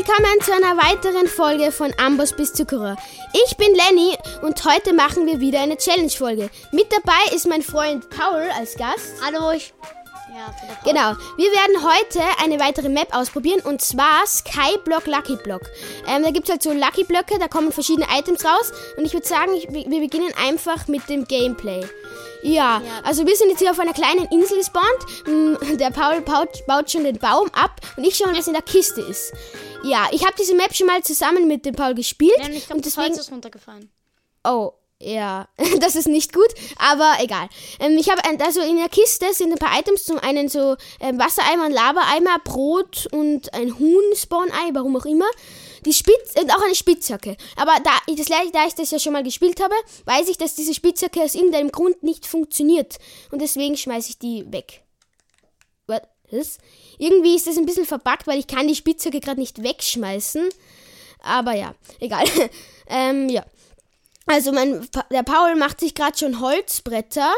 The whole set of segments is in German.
willkommen zu einer weiteren Folge von Amboss bis Zuckerer. Ich bin Lenny und heute machen wir wieder eine Challenge-Folge. Mit dabei ist mein Freund Paul als Gast. Hallo, ich. Ja. Genau, wir werden heute eine weitere Map ausprobieren und zwar Skyblock Lucky Block. Ähm, da gibt es halt so Lucky Blöcke, da kommen verschiedene Items raus und ich würde sagen, ich, wir beginnen einfach mit dem Gameplay. Ja, Ja. also wir sind jetzt hier auf einer kleinen Insel gespawnt. Mm, Der Paul baut, baut schon den Baum ab und ich schaue mal, was in der Kiste ist. Ja, ich habe diese Map schon mal zusammen mit dem Paul gespielt Lenny, ich glaube, und das deswegen ist runtergefallen. Oh, ja, das ist nicht gut, aber egal. Ähm, ich habe, also in der Kiste sind ein paar Items, zum einen so ähm, Wassereimer, ein Lavaeimer, Brot und ein Huhn-Spawn-Ei, warum auch immer. Die Spitz und auch eine Spitzhacke. Aber da ich, das, da ich das ja schon mal gespielt habe, weiß ich, dass diese Spitzhacke aus irgendeinem Grund nicht funktioniert. Und deswegen schmeiße ich die weg. What? Was? Irgendwie ist das ein bisschen verbuggt, weil ich kann die Spitzhacke gerade nicht wegschmeißen. Aber ja, egal. ähm, ja. Also mein, der Paul macht sich gerade schon Holzbretter.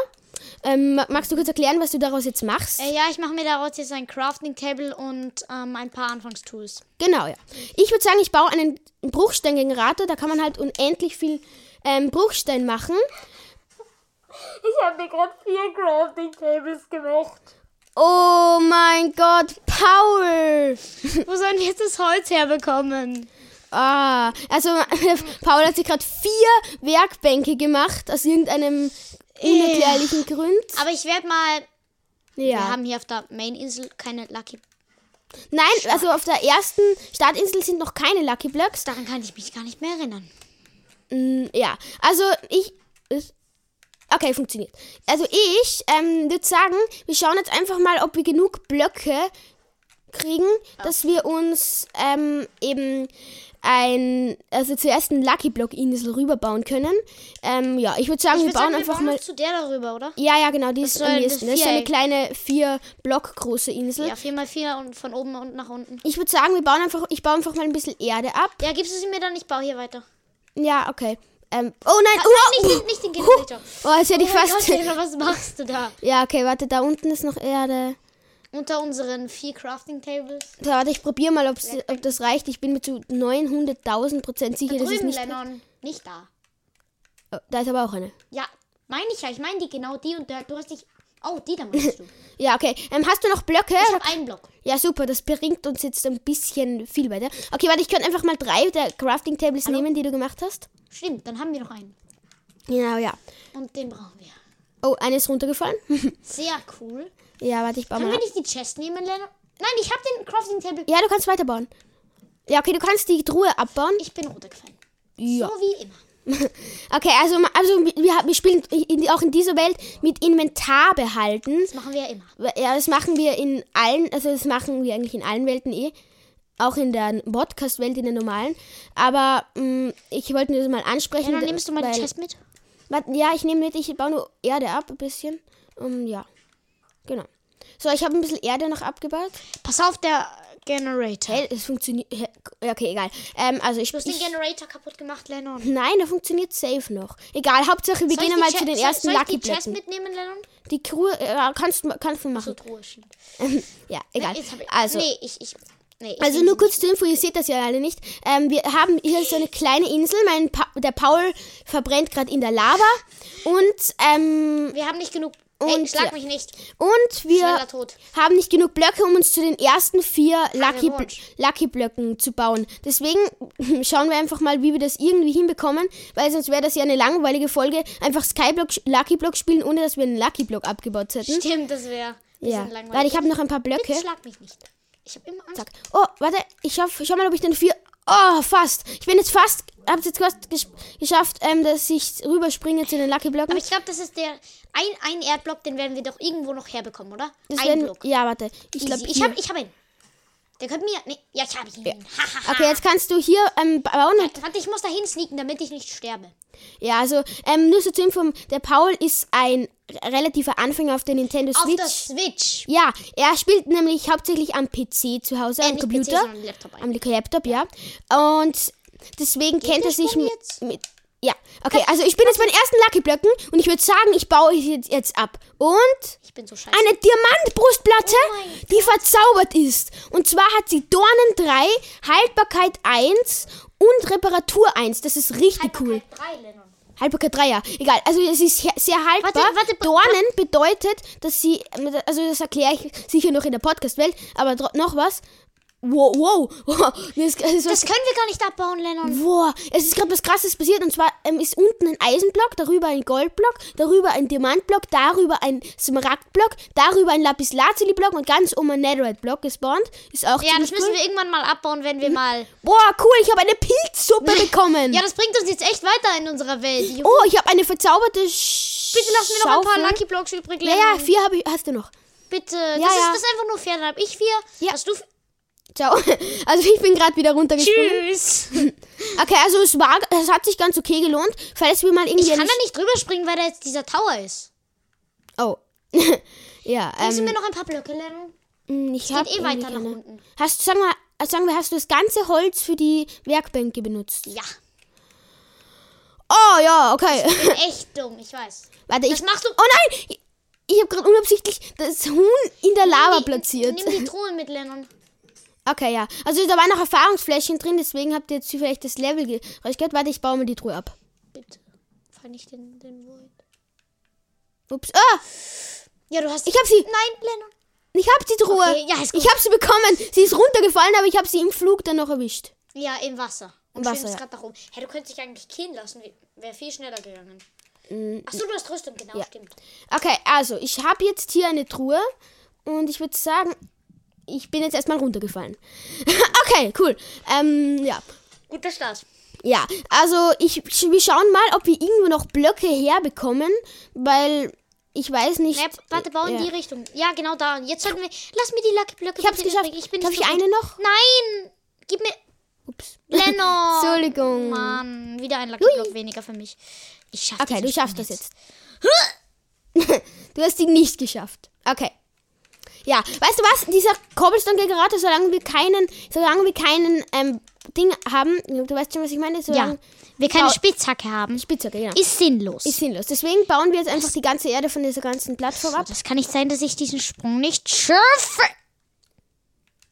Ähm, ma- magst du kurz erklären, was du daraus jetzt machst? Äh, ja, ich mache mir daraus jetzt ein Crafting Table und ähm, ein paar Anfangstools. Genau, ja. Ich würde sagen, ich baue einen Bruchsteingenerator. Da kann man halt unendlich viel ähm, Bruchstein machen. Ich habe mir gerade vier Crafting Tables gemacht. Oh mein Gott, Paul! Wo sollen wir jetzt das Holz herbekommen? Ah, also Paul hat sich gerade vier Werkbänke gemacht aus irgendeinem unerklärlichen Grund. Aber ich werde mal. Wir Ja. haben hier auf der Main-Insel keine Lucky. Nein, also auf der ersten Startinsel sind noch keine Lucky Blocks. Daran kann ich mich gar nicht mehr erinnern. Mm, Ja, also ich. Okay, funktioniert. Also ich ähm, würde sagen, wir schauen jetzt einfach mal, ob wir genug Blöcke kriegen, dass wir uns ähm, eben ein, also zuerst einen Lucky Block Insel rüberbauen können. Ähm, ja, ich würde sagen, Ich wir würde bauen sagen, wir einfach bauen mal. zu der darüber, oder? Ja, ja, genau, die ist soll am das nächsten. Das ist eine kleine vier Block große Insel. Ja, 4x4 und von oben und nach unten. Ich würde sagen, wir bauen einfach, ich baue einfach mal ein bisschen Erde ab. Ja, gibst du sie mir dann? Ich baue hier weiter. Ja, okay. Ähm, oh nein, Ah, oh, nein, nicht, den- nicht den Generator. oh, jetzt hätte ich Oh fast. Gott, was machst du da? Ja, okay, warte, da unten ist noch Erde. Unter unseren vier Crafting Tables. So, warte, ich probiere mal, ob's, ob das reicht. Ich bin mir zu 900.000 Prozent sicher, dass es nicht. Lennon. Nicht da. Oh, da ist aber auch eine. Ja, meine ich ja. Ich meine die genau die und der, du hast dich. Oh, die da meinst du. Ja, okay. Ähm, hast du noch Blöcke? Ich habe einen Block. Ja, super, das bringt uns jetzt ein bisschen viel weiter. Okay, warte, ich könnte einfach mal drei der Crafting Tables nehmen, die du gemacht hast. Stimmt, dann haben wir noch einen. Genau, ja. Und den brauchen wir. Oh, eine ist runtergefallen. Sehr cool. Ja, warte, ich baue Können mal wir ab. nicht die Chest nehmen, Lennon? Nein, ich habe den Crafting Table. Ja, du kannst weiterbauen. Ja, okay, du kannst die Truhe abbauen. Ich bin runtergefallen. Ja. So wie immer. Okay, also, also wir, wir spielen in, auch in dieser Welt mit Inventar behalten. Das machen wir ja immer. Ja, das machen wir in allen, also das machen wir eigentlich in allen Welten eh. Auch in der Podcast-Welt, in der normalen. Aber mh, ich wollte nur das mal ansprechen. Lennon, nimmst du mal weil, die Chest mit? Warte, Ja, ich nehme mit, ich baue nur Erde ab ein bisschen. Um, ja, genau. So, ich habe ein bisschen Erde noch abgebaut. Pass auf, der Generator. Hey, es funktioniert. Okay, egal. Ähm, also ich, Du hast den ich Generator kaputt gemacht, Lennon. Nein, der funktioniert safe noch. Egal, Hauptsache wir Soll gehen mal zu den ersten soll, soll Lucky ich die Chest Blöcken. mitnehmen, Lennon? Die Crew, äh, kannst, du- kannst du So machen. Truhe, stimmt. ja, egal. Hab ich, Also, Nee, ich. ich nee, Also nur kurz zur Info, ihr seht das ja alle nicht. Ähm, wir haben hier so eine kleine Insel. Mein pa der Paul verbrennt gerade in der Lava. Und, ähm. Wir haben nicht genug. Und, schlag ja. mich nicht. und wir haben nicht genug Blöcke, um uns zu den ersten vier Lucky, Bl. Lucky Blöcken zu bauen. Deswegen schauen wir einfach mal, wie wir das irgendwie hinbekommen, weil sonst wäre das ja eine langweilige Folge. Einfach Skyblock, Lucky Block spielen, ohne dass wir einen Lucky Block abgebaut hätten. Stimmt, das wäre. Ja, weil ich habe noch ein paar Blöcke. Bitte schlag mich nicht. Ich habe immer Angst. Zack. Oh, warte, ich schaff, schau mal, ob ich den vier. Oh, fast. Ich bin jetzt fast, hab's jetzt fast gesch geschafft, ähm, dass ich rüberspringe zu den Lucky Blöcken. Aber ich glaube, das ist der. Ein, ein Erdblock, den werden wir doch irgendwo noch herbekommen, oder? Das ein werden- Block. Ja, warte. Ich glaube, ich habe ich hab ihn. Der könnte mir. Nee, ja, ich habe ihn. Hahaha. Okay, jetzt kannst du hier ähm, bauen. Warte, ich muss da hinsneaken, damit ich nicht sterbe. ja, also, ähm, nur so zur Info, der Paul ist ein relativer Anfänger auf der Nintendo Auf Switch. der Switch. Ja, er spielt nämlich hauptsächlich am PC zu Hause, Äh, am Computer. PC, sondern Laptop am Laptop, ja. Und deswegen kennt er sich mit, mit Ja, okay, also ich bin jetzt bei den ersten Lucky Blöcken und ich würde sagen, ich baue es jetzt, jetzt ab. Und Ich bin so scheiße. eine Diamantbrustplatte, Oh die verzaubert ist. Und zwar hat sie Dornen 3, Haltbarkeit 1 und Reparatur 1. Das ist richtig cool. Drei, Lennon. Haltbarkeit 3, ja. Egal. Also es ist sehr haltbar. Warte, warte, Dornen bedeutet, dass sie, also das erkläre ich sicher noch in der Podcast-Welt, aber noch was. Wow, wow. Mir ist, es Das können wir gar nicht abbauen, Lennon. wow. Es ist gerade was krasses passiert und zwar ähm, ist unten ein Eisenblock, darüber ein Goldblock, darüber ein Diamantblock, darüber ein Smaragdblock, darüber ein Lapislazuli-Block und ganz oben ein Netherite-Block gespawnt. Ist auch Ja, das müssen cool. wir irgendwann mal abbauen, wenn wir mal. Boah, cool, ich habe eine Pilzsuppe bekommen. Ja, das bringt uns jetzt echt weiter in unserer Welt. Juhu. oh, ich habe eine verzauberte Sch Bitte lass mir noch ein paar. Lucky Blocks übrig, Ja, Lennon. ja, vier habe ich, hast du noch. Bitte. Ja, das, ja. Ist, das ist einfach nur fair. Dann hab ich vier. Ja. Hast du. Ciao. Also ich bin gerade wieder runtergesprungen. Tschüss. Okay, also es war, es hat sich ganz okay gelohnt, falls wir mal irgendwie Ich kann da nicht drüber springen, weil da jetzt dieser Tower ist. Oh. ja, du ähm, mir noch ein paar Blöcke, Lennon? mh, ich Geht hab eh weiter nach keine. unten. Hast, sagen wir, sagen wir, hast du das ganze Holz für die Werkbänke benutzt? Ja. Oh ja, okay. Echt dumm, ich weiß. Warte, ich. machst du- Oh nein! Ich, ich habe gerade unabsichtlich das Huhn in der Lava Nimm die- platziert. Nimm die Truhen mit, Lennon. Okay, ja. Also da waren noch Erfahrungsflächen drin, deswegen habt ihr jetzt vielleicht das Level ge- gehört. Warte, ich baue mir die Truhe ab. Bitte. Fall nicht den, den Void. Ups. Ah! Ja, du hast. Ich hab sie. Nein, Lennon. Ich hab die Truhe. Okay, ja, ist gut. ich hab sie bekommen. Sie ist runtergefallen, aber ich habe sie im Flug dann noch erwischt. Ja, im Wasser. Und Im Wasser, ja. gerade nach oben. Hey, du könntest dich eigentlich killen lassen. Wäre viel schneller gegangen. Mm, Achso, du hast Rüstung, genau, Ja. stimmt. Okay, also ich habe jetzt hier eine Truhe und ich würde sagen, ich bin jetzt erstmal runtergefallen. okay, cool. Ähm, ja. Guter Start. Ja, also ich, wir schauen mal, ob wir irgendwo noch Blöcke herbekommen, weil ich weiß nicht. Ne, warte, bau in ja. die Richtung. Ja, genau da. Jetzt sollten wir. Lass mir die Lucky Blöcke. Ich hab's geschafft. übrig. Ich bin Darf ich so eine noch? Nein! Gib mir. Ups. Lennon! Entschuldigung. Mann, wieder ein Lucky Block weniger für mich. Ich schaff Okay, diesen du schaffst das jetzt. du hast ihn nicht geschafft. Okay. Ja, weißt du was? Dieser Cobblestone-Generator, solange wir keinen, solange wir keinen ähm, Ding haben, du weißt schon, was ich meine? Ja. Solange Wir keine Spitzhacke haben. Spitzhacke, genau. Ist sinnlos. Ist sinnlos. Deswegen bauen wir jetzt einfach die ganze Erde von dieser ganzen Plattform ab. das kann nicht sein, dass ich diesen Sprung nicht schaffe.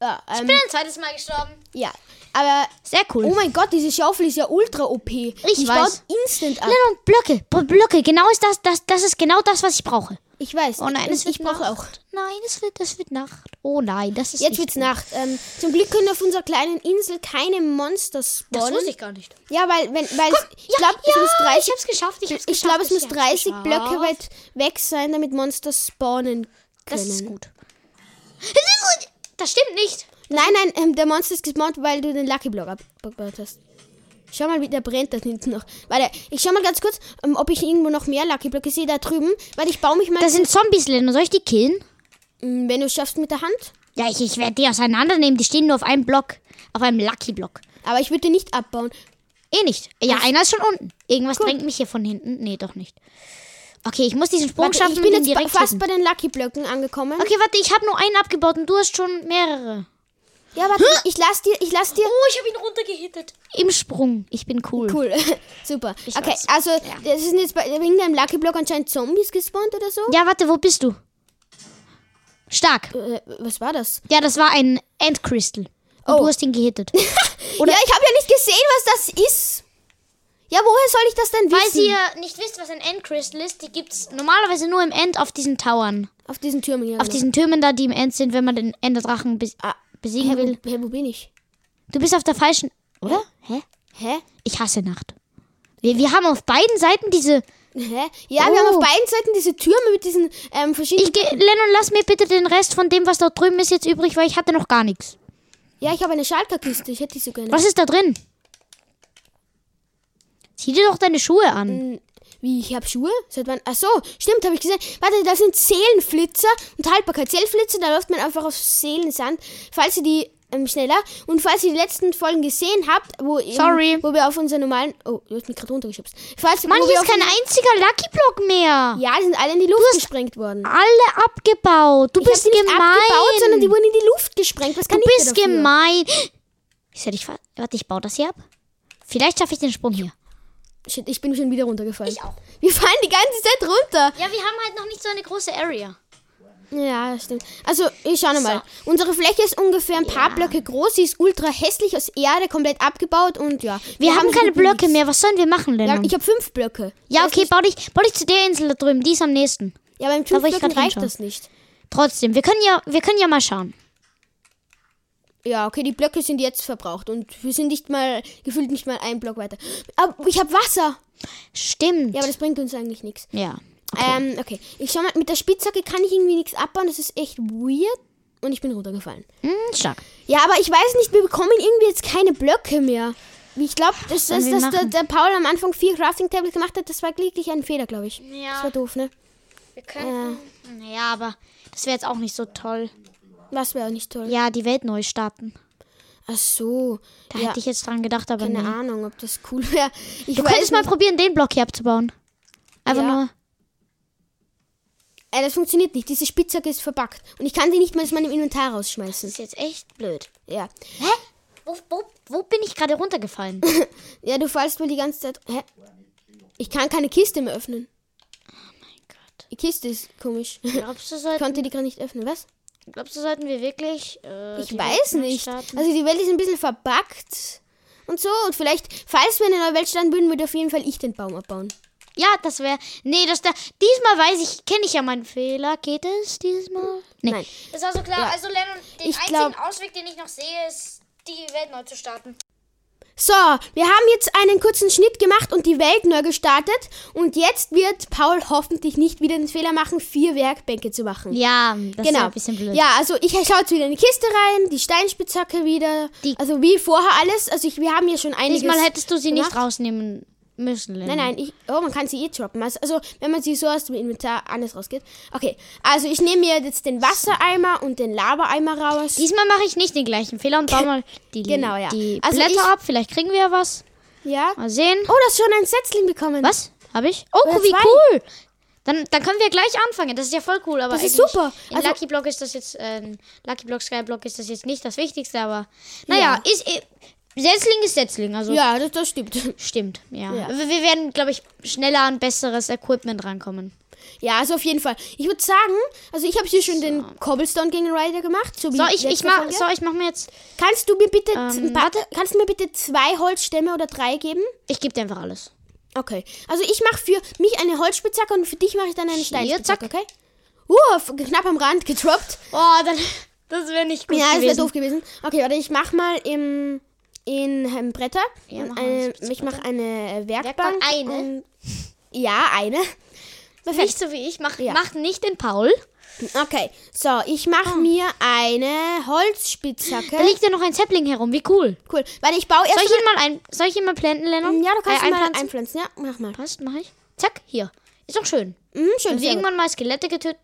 Ja, ähm, Ich bin ein zweites Mal gestorben. ja. aber Sehr cool. oh mein Gott, diese Schaufel ist ja ultra OP. Ich weiß. baut instant ab. Lennon, Blöcke, B- Blöcke, genau ist das, das, das ist genau das, was ich brauche. Ich weiß. Oh nein, ich, es wird ich brauche Nacht. auch. Nein, es wird, es wird Nacht. Oh nein, das ist Jetzt wird's gut. Nacht. Ähm, zum Glück können auf unserer kleinen Insel keine Monster Das spawnen. wusste ich gar nicht. Ja, weil, wenn, weil es- ich glaube, ja, es muss 30, ich hab's geschafft. Ich, hab's ich glaube, es muss hab's 30 geschafft. Blöcke weit weg sein, damit Monster spawnen können. Das ist gut. Das stimmt nicht. Nein, nein, ähm, der Monster ist gespawnt, weil du den Lucky Block abgebaut hast. Schau mal, wie der brennt da hinten noch. Warte, ich schau mal ganz kurz, ähm, ob ich irgendwo noch mehr Lucky Blöcke sehe da drüben. Weil ich baue mich mal, Das sind Zombies, Lennon. Soll ich die killen? Mm, wenn du es schaffst mit der Hand. Ja, ich, ich werde die auseinandernehmen. Die stehen nur auf einem Block. Auf einem Lucky Block. Aber ich würde den nicht abbauen. Eh nicht. Ja, einer ist schon unten. Irgendwas drängt mich hier von hinten. Nee, doch nicht. Okay, ich muss diesen Sprung Warte, schaffen ich bin jetzt direkt fast bei den Lucky Blöcken angekommen. Okay, warte, ich habe nur einen abgebaut und du hast schon mehrere. Ja, warte, ich lass dir, ich lass dir. Oh, ich habe ihn runtergehittet. Im Sprung. Ich bin cool. Cool, super. Ich okay, weiß. also das sind jetzt bei wegen deinem Lucky Block anscheinend Zombies gespawnt oder so. Ja, warte, wo bist du? Stark. Äh, was war das? Ja, das war ein Endcrystal. Und Oh. du hast ihn gehittet. Oder ja, ich habe ja nicht gesehen, was das ist. Ja, woher soll ich das denn Falls wissen? ihr nicht wisst, was ein Endcrystal ist, die gibt's normalerweise nur im End auf diesen Towern. Auf diesen Türmen, ja. Auf genau. diesen Türmen da, die im End sind, wenn man den Enderdrachen bes Ah, besiegen hä, will. wo, hä, wo bin ich? Du bist auf der falschen. Oder? Hä? Hä? Ich hasse Nacht. Wir, wir haben auf beiden Seiten diese. Hä? Ja, wir haben Oh. auf beiden Seiten diese Türme mit diesen ähm, verschiedenen. Ich geh, Lennon, lass mir bitte den Rest von dem, was dort drüben ist, jetzt übrig, weil ich hatte noch gar nichts. ja, ich habe eine Schalkerkiste. Ich hätte die so gerne. Was ist da drin? Zieh dir doch deine Schuhe an. Hm, Wie, ich habe Schuhe? Seit wann? Ach so, stimmt, habe ich gesehen. Warte, da sind Seelenflitzer und Haltbarkeit. Seelenflitzer, da läuft man einfach auf Seelensand. Falls ihr die ähm, schneller und falls ihr die letzten Folgen gesehen habt, wo eben, Sorry. wo wir auf unseren normalen, oh, du hast mich gerade runtergeschubst. Falls, Mann, hier ist kein einziger Lucky Block mehr. Ja, die sind alle in die Luft gesprengt worden. Alle abgebaut. Du Ich bist die nicht gemein. abgebaut, sondern die wurden in die Luft gesprengt. Was kann du ich bist dafür? gemein. Ich soll dich Warte, ich baue das hier ab. Vielleicht schaffe ich den Sprung hier. Shit, ich bin schon wieder runtergefallen. Ich auch. Wir fallen die ganze Zeit runter. Ja, wir haben halt noch nicht so eine große Area. Ja, stimmt. Also, ich schau mal. Unsere Fläche ist ungefähr ein paar Ja. Blöcke groß. Sie ist ultra hässlich aus Erde, komplett abgebaut und ja. Wir, haben so keine Blöcke nichts. mehr. Was sollen wir machen, Ja, Lennon? ich habe fünf Blöcke. Ja, okay, bau dich, bau dich zu der Insel da drüben. Die ist am nächsten. Ja, beim Da fünf ich Blöcken reicht hinschauen. das nicht. Trotzdem, wir können ja, wir können ja mal schauen. Ja, okay, die Blöcke sind jetzt verbraucht und wir sind nicht mal, gefühlt nicht mal einen Block weiter. Aber ich habe Wasser. Stimmt. Ja, aber das bringt uns eigentlich nichts. Ja. Ähm, okay. Ich schau mal, mit der Spitzhacke kann ich irgendwie nichts abbauen. Das ist echt weird. Und ich bin runtergefallen. Hm, stark. Ja, aber ich weiß nicht, wir bekommen irgendwie jetzt keine Blöcke mehr. Ich glaube, das, sollen das, wir dass der, der Paul am Anfang vier Crafting Tables gemacht hat, das war wirklich ein Fehler, glaube ich. Ja. Das war doof, ne? Wir können. Naja, aber das wäre jetzt auch nicht so toll. Das wäre auch nicht toll. Ja, die Welt neu starten. Ach so. Da ja, hätte ich jetzt dran gedacht, aber keine nee. Ahnung, ob das cool wäre. Ich Du könntest mal nicht. probieren, den Block hier abzubauen. Einfach Ja. nur. Äh, das funktioniert nicht. Diese Spitzhacke ist verpackt. Und ich kann sie nicht mal aus meinem Inventar rausschmeißen. Das ist jetzt echt blöd. Ja. Hä? Wo, wo, wo bin ich gerade runtergefallen? Ja, du fallst wohl die ganze Zeit. Hä? Ich kann keine Kiste mehr öffnen. Gott. Die Kiste ist komisch. Ich Glaubst du, sollten, konnte die gerade nicht öffnen. Was? Glaubst du, sollten wir wirklich. Äh, Ich weiß nicht. starten? Also die Welt ist ein bisschen verbuggt. Und so. Und vielleicht, falls wir eine neue Welt starten würden, würde auf jeden Fall ich den Baum abbauen. Ja, das wäre. Nee, das da. Diesmal weiß ich, kenne ich ja meinen Fehler. Geht es dieses Mal? Nee. Nein. Das war so klar. Ja. Also, Lennon, den Ich einzigen glaub- Ausweg, den ich noch sehe, ist, die Welt neu zu starten. So, wir haben jetzt einen kurzen Schnitt gemacht und die Welt neu gestartet. Und jetzt wird Paul hoffentlich nicht wieder den Fehler machen, vier Werkbänke zu machen. Ja, das ist Genau. ja ein bisschen blöd. Ja, also ich schaue jetzt wieder in die Kiste rein, die Steinspitzhacke wieder. Die- also wie vorher alles. Also ich, wir haben hier schon einiges. Diesmal hättest du sie nicht gemacht. rausnehmen Lennon. Nein, nein, ich, oh, man kann sie eh droppen. Also, also, wenn man sie so aus dem Inventar anders rausgeht. Okay, also ich nehme mir jetzt den Wassereimer und den Lavaeimer raus. Diesmal mache ich nicht den gleichen Fehler und baue mal die, Genau, ja. die Also Blätter ich- ab. Vielleicht kriegen wir ja was. ja. Mal sehen. Oh, das ist schon ein Setzling bekommen. Was? Habe ich? Oh, Oder wie zwei. cool. Dann, dann können wir gleich anfangen. Das ist ja voll cool. Aber Das ist super. In Also- Lucky Block ist das jetzt, äh, Lucky Block, Skyblock ist das jetzt nicht das Wichtigste, aber naja, Ja. ist, äh, Setzling ist Setzling, also Ja, das, das stimmt. stimmt, ja. Ja. Wir, wir werden, glaube ich, schneller an besseres Equipment rankommen. Ja, also auf jeden Fall. Ich würde sagen, also ich habe hier schon den Cobblestone Gang Rider gemacht. So, So, ich, ich mach, so, ich mach mir jetzt, Kannst du mir bitte, Ähm, warte. kannst du mir bitte zwei Holzstämme oder drei geben? ich gebe dir einfach alles. Okay. Also ich mache für mich eine Holzspitzhacke und für dich mache ich dann eine Steinspitzhacke, zack. okay? Uh, knapp am Rand gedroppt. Oh, dann, das wäre nicht gut Ja, das wäre gewesen. doof gewesen. Okay, warte, ich mach mal im, in ähm, Bretter. Ja, eine, ich mache eine Werkbank. Werkbank, eine? Und, ja, eine. Perfekt. Nicht so wie ich, mach, Ja. mach nicht den Paul. Okay, so, ich mache mir eine Holzspitzhacke. Da liegt ja noch ein Sapling herum, wie cool. Cool. Warte, ich baue erst Soll ich ihn mal, ein, soll ich ihn mal planten, Lennon? Ja, du kannst äh, ihn mal einpflanzen? einpflanzen. Ja, mach mal. Passt, mach ich. Zack, hier. Ist doch schön. Mhm, schön. Wenn wir irgendwann mal Skelette getötet,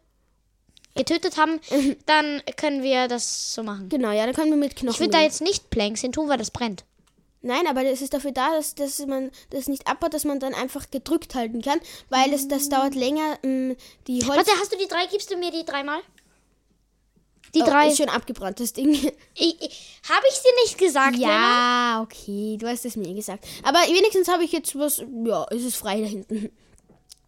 getötet haben, Mhm. dann können wir das so machen. Genau, ja, dann können wir mit Knochen. Ich würde da jetzt nicht Planks hin tun, weil das brennt. Nein, aber das ist dafür da, dass, dass man das nicht abbaut, dass man dann einfach gedrückt halten kann, weil das, das dauert länger. mh, Die Holz Warte, hast du die drei? Gibst du mir die dreimal? Die oh, drei. ist schon abgebrannt, das Ding. Ich, ich, Habe ich dir nicht gesagt, ja, okay, du hast es mir gesagt. Aber wenigstens habe ich jetzt was. Ja, es ist frei da hinten.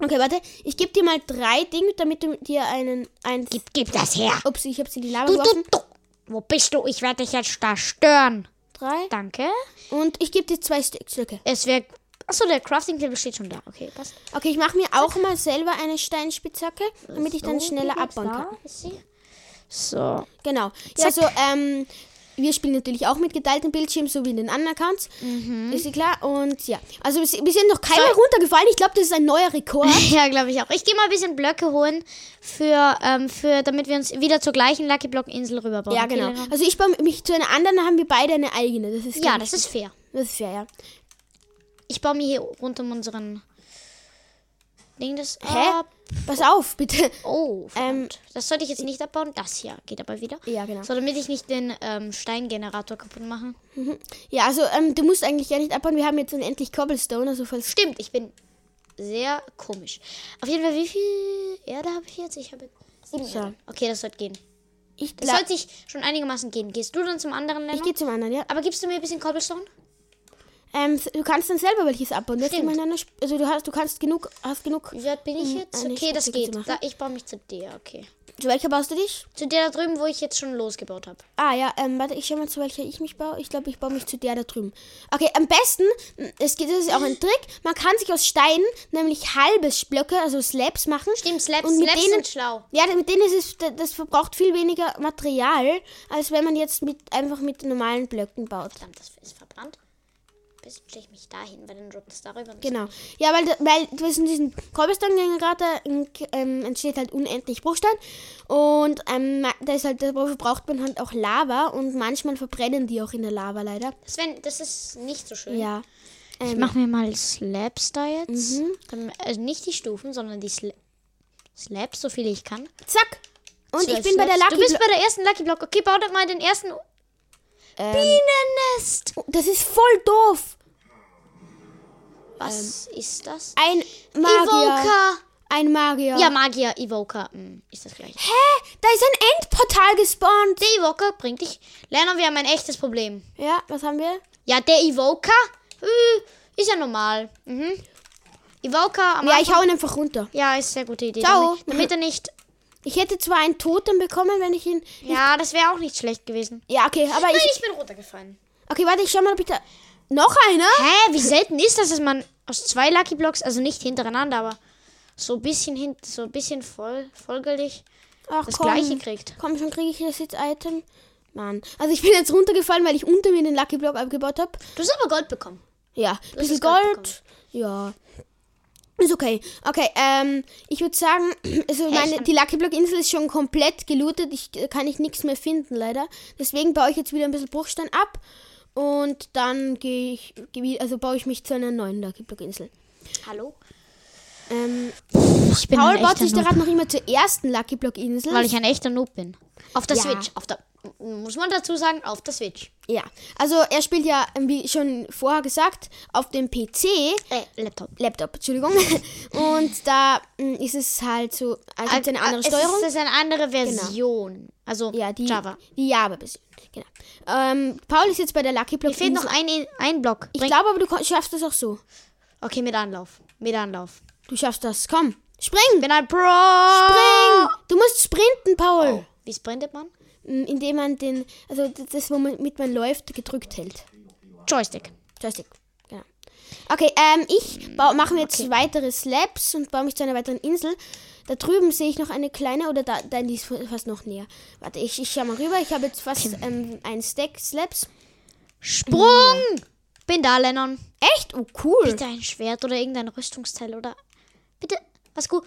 Okay, warte, ich gebe dir mal drei Dinge, damit du dir einen. Ein, Gib, gib das her. Ups, ich habe sie die Lava Du, du, geworfen. du. Wo bist du? Ich werde dich jetzt da stören. Drei. Danke. Und ich gebe dir zwei Stück- Stücke. Es wäre. Achso, der Crafting Table steht schon da. Okay, passt. Okay, ich mache mir auch mal selber eine Steinspitzhacke, damit ich dann schneller abbauen kann. So. Genau. Ja, also, ähm, wir spielen natürlich auch mit geteiltem Bildschirm, so wie in den anderen Accounts. Ist ja klar. Und ja, also wir sind noch keiner runtergefallen. Ich glaube, das ist ein neuer Rekord. Ja, glaube ich auch. Ich gehe mal ein bisschen Blöcke holen, für, ähm, für, damit wir uns wieder zur gleichen Lucky Block Insel rüberbauen. ja, Okay, genau. Lena? Also ich baue mich zu einer anderen, dann haben wir beide eine eigene. Das ist Ja, das ist fair. das ist fair, ja. Ich baue mir hier rund um unseren Ding das Hä? ab. Pass auf, bitte. Oh, Ähm, das sollte ich jetzt nicht abbauen. Das hier geht aber wieder. Ja, genau. So, damit ich nicht den ähm, Steingenerator kaputt mache. Ja, also ähm, du musst eigentlich gar nicht abbauen. Wir haben jetzt unendlich Cobblestone, also falls. Stimmt, ich bin sehr komisch. Auf jeden Fall, wie viel Erde habe ich jetzt? Ich habe sieben So. Erde. Okay, das sollte gehen. Ich, Das sollte sich schon einigermaßen gehen. Gehst du dann zum anderen ich Länder? gehe zum anderen, ja. Aber gibst du mir ein bisschen Cobblestone? Ähm, du kannst dann selber welches abbauen. Du hast Stimmt. immer eine Sp- also du hast, du kannst genug, hast genug. Wie weit bin ich jetzt? eine Okay, das geht. Da, ich baue mich zu dir, okay. Zu welcher baust du dich? Zu der da drüben, wo ich jetzt schon losgebaut habe. Ah ja, ähm, warte, ich schau mal zu welcher ich mich baue. Ich glaube, ich baue mich zu der da drüben. Okay, am besten, m, es geht, das ist auch ein Trick. Man kann sich aus Steinen nämlich halbes Blöcke, also Slabs machen. Stimmt, Slaps, Und mit Slaps denen- sind schlau. Ja, mit denen ist es, da- das verbraucht viel weniger Material, als wenn man jetzt mit einfach mit normalen Blöcken baut. Verdammt, das ist verbrannt. Bisschen stelle ich mich dahin, weil dann droppt es darüber. Genau. Ja, weil, weil zwischen diesen Cobblestone-Generator ähm, entsteht halt unendlich Bruchstein. Und ähm, da ist halt, dafür braucht man halt auch Lava und manchmal verbrennen die auch in der Lava leider. Das, wär, das ist nicht so schön. Ja. Ich Ähm, mache mir mal Slabs da jetzt. Mhm. Also nicht die Stufen, sondern die Sla Slabs, so viele ich kann. zack. Und ich Zwölf bin bei der Slabs. Lucky Du bist Blo- bei der ersten Lucky Block. Okay, bau doch mal den ersten ähm, Bienennest. oh, Das ist voll doof. Was ist das? Ein Magier. Evoker. Ein Magier. Ja, Magier, Evoker. Hm, ist das gleich. Hä? Da ist ein Endportal gespawnt. Der Evoker bringt dich. Lerner, wir haben ein echtes Problem. Ja, was haben wir? Ja, der Evoker äh, ist ja normal. Mhm. Evoker am Ja, ich Anfang- hau ihn einfach runter. Ja, ist eine sehr gute Idee. Ciao. Damit, damit er nicht. Ich hätte zwar einen Totem bekommen, wenn ich ihn. Ja, das wäre auch nicht schlecht gewesen. Ja, okay, aber Nein, ich. ich bin runtergefallen. Okay, warte, ich schau mal bitte. Noch einer? Hä, wie selten ist das, dass man aus zwei Lucky Blocks, also nicht hintereinander, aber so ein bisschen hin, so ein bisschen voll, folgerlich Ach, das komm. gleiche kriegt. Komm, schon kriege ich das jetzt Item. Mann. Also ich bin jetzt runtergefallen, weil ich unter mir den Lucky Block abgebaut habe. Du hast aber Gold bekommen. Ja, bisschen das Gold Gold. Ja. Ist okay. Okay, ähm, ich würde sagen, also meine, die Lucky Block Insel ist schon komplett gelootet. Ich äh, kann ich nichts mehr finden, leider. Deswegen baue ich jetzt wieder ein bisschen Bruchstein ab. Und dann gehe ich, also baue ich mich zu einer neuen Lucky Block Insel. Hallo? Ähm, Ich bin Paul baut sich gerade noch immer zur ersten Lucky Block Insel. weil ich ein echter Noob bin. Auf der Ja. Switch. Auf der, muss man dazu sagen, auf der Switch. Ja, also er spielt ja, wie schon vorher gesagt, auf dem PC, Äh, Laptop. Laptop, Entschuldigung. Und da mm, ist es halt so, also gibt's eine andere es Steuerung. Das ist eine andere Version. Also ja, die Java. Die Java-Version. Genau. Ähm, Paul ist jetzt bei der Lucky Block Mir fehlt noch ein, ein Block. Ich glaube aber, du schaffst das auch so. okay, mit Anlauf. Mit Anlauf. Du schaffst das. Komm, spring! Bin ein Pro. Spring! Du musst sprinten, Paul. Wie sprintet man? Mm, Indem man den, also das- womit man läuft, gedrückt hält. Joystick. Joystick. Genau. Okay, ähm, ich mache mir jetzt weitere Slabs und baue mich zu einer weiteren Insel. Da drüben sehe ich noch eine kleine, oder da, da die ist fast noch näher. Warte, ich, ich schau mal rüber. Ich habe jetzt fast ähm, ein Stack Slabs. Sprung! Bin da, Lennon. Echt? Oh, cool. Bitte ein Schwert oder irgendein Rüstungsteil oder. Bitte, was gut.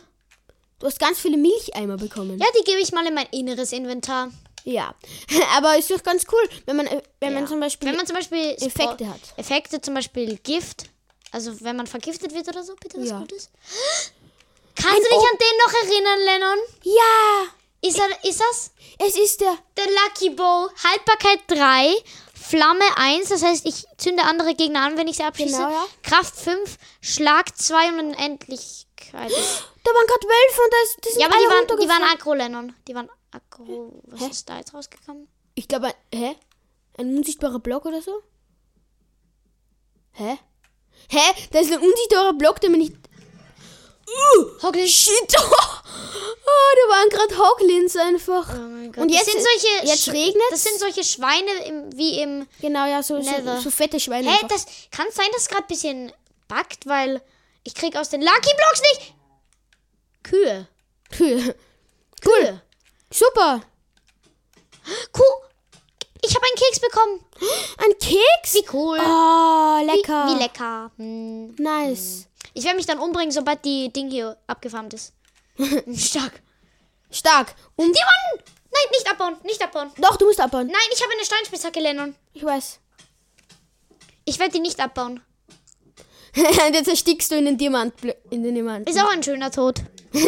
Du hast ganz viele Milcheimer bekommen. Ja, die gebe ich mal in mein inneres Inventar. Ja. Aber ist doch ganz cool, wenn man, äh, wenn man Ja. zum Beispiel. Wenn man zum Beispiel Effekte hat. Effekte, zum Beispiel Gift. Also wenn man vergiftet wird oder so, bitte was Ja. Gutes. Kannst du dich an den noch erinnern, Lennon? ja! Ist, er, ist das? Es ist der. Der Lucky Bow. Haltbarkeit 3, Flamme 1, das heißt, ich zünde andere Gegner an, wenn ich sie abschieße. Genau, ja. Kraft 5, Schlag 2 und Unendlichkeit. Da waren gerade Wölfe und das, sind ja, aber die waren, die waren aggro, Lennon. Die waren aggro. Was ist da jetzt rausgekommen? Ich glaube, ein- hä? Ein unsichtbarer Block oder so? Hä? Hä? Da ist ein unsichtbarer Block, der mir nicht. Uh, Hoglins. shit! Oh, da waren gerade Hoglins einfach. Oh mein Gott. Und jetzt, sind solche, jetzt regnet Das sind solche Schweine im, wie im. Genau, ja, so, so, so fette Schweine. Hä, einfach. das kann sein, dass es gerade ein bisschen backt, weil ich krieg aus den Lucky Blocks nicht. Kühe. Kühe. Kühe. Super. Kuh. Ich habe einen Keks bekommen. Ein Keks? Wie cool. Oh, lecker. Wie, wie lecker. Hm. Nice. Ich werde mich dann umbringen, sobald die Ding hier abgefarmt ist. Stark. Stark. Und Die Mann! Nein, nicht abbauen, nicht abbauen. Doch, du musst abbauen. Nein, ich habe eine Steinspitzhacke, Lennon. Ich weiß. Ich werde die nicht abbauen. Jetzt erstickst du in den Diamant. In den Diamant. Ist auch ein schöner Tod.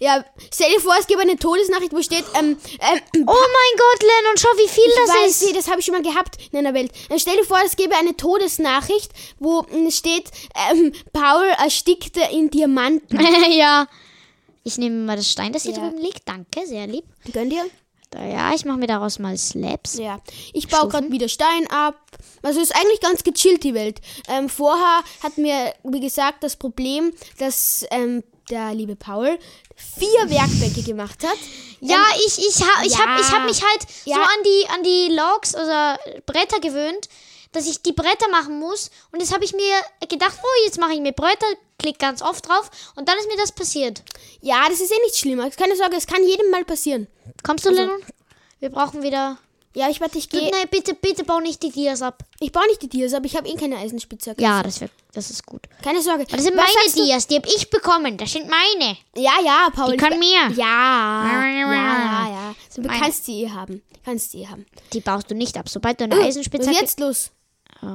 Ja, stell dir vor, es gibt eine Todesnachricht, wo steht, ähm, ähm, Oh mein Gott, Lennon, schau, wie viel das weiß, ist. nee, das habe ich schon mal gehabt in einer Welt. Dann stell dir vor, es gäbe eine Todesnachricht, wo mm, steht, ähm, Paul erstickte in Diamanten. ja. Ich nehme mal das Stein, das hier Ja. drüben liegt. Danke, sehr lieb. Gönn dir? Da, ja, ich mache mir daraus mal Slabs. Ja, ich baue gerade wieder Stein ab. Also ist eigentlich ganz gechillt die Welt. Ähm, vorher hatten wir, wie gesagt, das Problem, dass ähm, der liebe Paul vier Werkbänke gemacht hat. Ja, ich, ich, ha, ich ja. habe ich hab mich halt so Ja. an die, an die Logs oder Bretter gewöhnt, dass ich die Bretter machen muss. Und jetzt habe ich mir gedacht, oh, jetzt mache ich mir Bretter, klick ganz oft drauf und dann ist mir das passiert. Ja, das ist eh nichts Schlimmer. Keine Sorge, es kann jedem mal passieren. Kommst du, Lennon? Wir brauchen wieder. Ja, ich warte, ich gehe. Nein, bitte, bitte bau nicht die Dias ab. Ich baue nicht die Dias, aber ich habe eh keine Eisenspitzhacke. Ja, das, wär, das ist gut. Keine Sorge. Aber das sind Was meine du? Dias, die habe ich bekommen. Das sind meine. Ja, ja, Paul. Die können mehr. Ja, ja, ja, ja. Du Meine. kannst die eh haben. Kannst die eh haben. Die baust du nicht ab. Sobald du eine Was Eisenspitzhacke... ist jetzt los?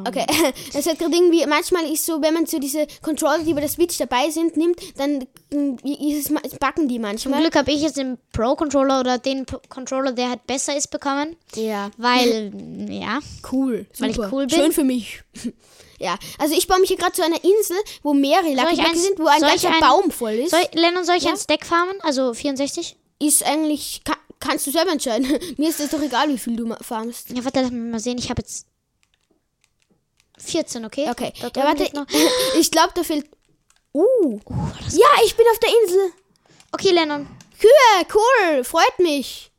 Okay, es hat gerade irgendwie, manchmal ist so, wenn man so diese Controller, die bei der Switch dabei sind, nimmt, dann mm, ist es, backen die Zum manchmal. Glück habe ich jetzt den Pro-Controller oder den Pro- Controller, der halt besser ist, bekommen. Ja, Weil, ja. cool. Weil ich super. cool bin? Schön für mich. ja, also ich baue mich hier gerade zu einer Insel, wo mehrere ich Lucky Blöcke eins- sind, wo ein ganzer ein- Baum voll ist. Soll, Lennon, soll ich Ja? ein Stack farmen? Also 64? Ist eigentlich, ka kannst du selber entscheiden. Mir ist es doch egal, wie viel du farmst. Ja, warte, lass mal sehen. Ich habe jetzt 14, okay? Okay, Da ja, warte, ich glaube, da fehlt... Uh, das- ja, ich bin auf der Insel. Okay, Lennon. Kühe, cool, freut mich.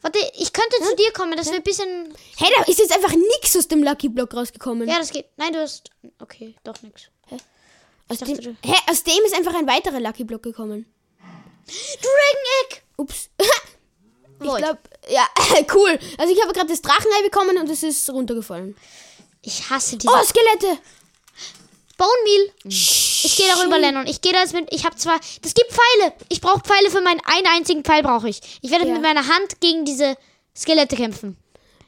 Warte, ich könnte zu dir kommen. Das wäre ein bisschen... Hey, da ist jetzt einfach nix aus dem Lucky Block rausgekommen. Ja, das geht. Nein, du hast... Okay, doch nichts. aus, dachte, dem, hä, aus dem ist einfach ein weiterer Lucky Block gekommen. Dragon Egg! Ups. ich glaube, ja, cool. Also ich habe gerade das Drachenei bekommen und es ist runtergefallen. Ich hasse diese... Oh, Skelette. Bone Meal. Ich gehe darüber, Lennon. Ich gehe da jetzt mit. Ich habe zwar. Das gibt Pfeile. Ich brauche Pfeile für meinen einen einzigen Pfeil brauche ich. Ich werde Ja. mit meiner Hand gegen diese Skelette kämpfen.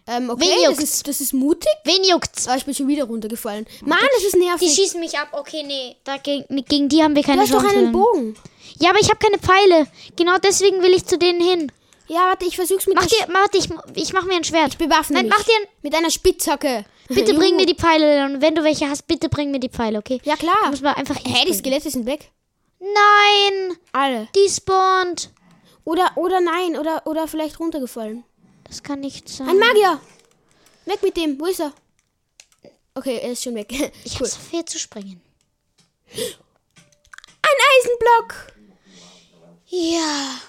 Ähm, Wen okay, das juckt's? ist, das ist mutig. Wen juckt's? Aber ich bin schon wieder runtergefallen. Mann, das ist Die nervig. schießen mich ab. Okay, nee. Dagegen, gegen die haben wir keine Du hast doch Chance. einen Lennon. Bogen. Ja, aber ich habe keine Pfeile. Genau deswegen will ich zu denen hin. Ja, warte, ich versuch's mit Mach dir, warte, ich, ich mach mir ein Schwert. Ich bewaffne Nein, mich. mach dir ein, Mit einer Spitzhacke. Bitte bring mir die Pfeile, Lennon. Wenn du welche hast, bitte bring mir die Pfeile, okay? Ja, klar. Du musst mal einfach Hä, die. Skelette sind weg. Nein! Alle. Die spawnt. Oder, oder nein, oder, oder vielleicht runtergefallen. Das kann nicht sein. Ein Magier. Weg mit dem. Wo ist er? Okay, er ist schon weg. Ich cool. hab's verfehlt zu springen. Ein Eisenblock. Ja.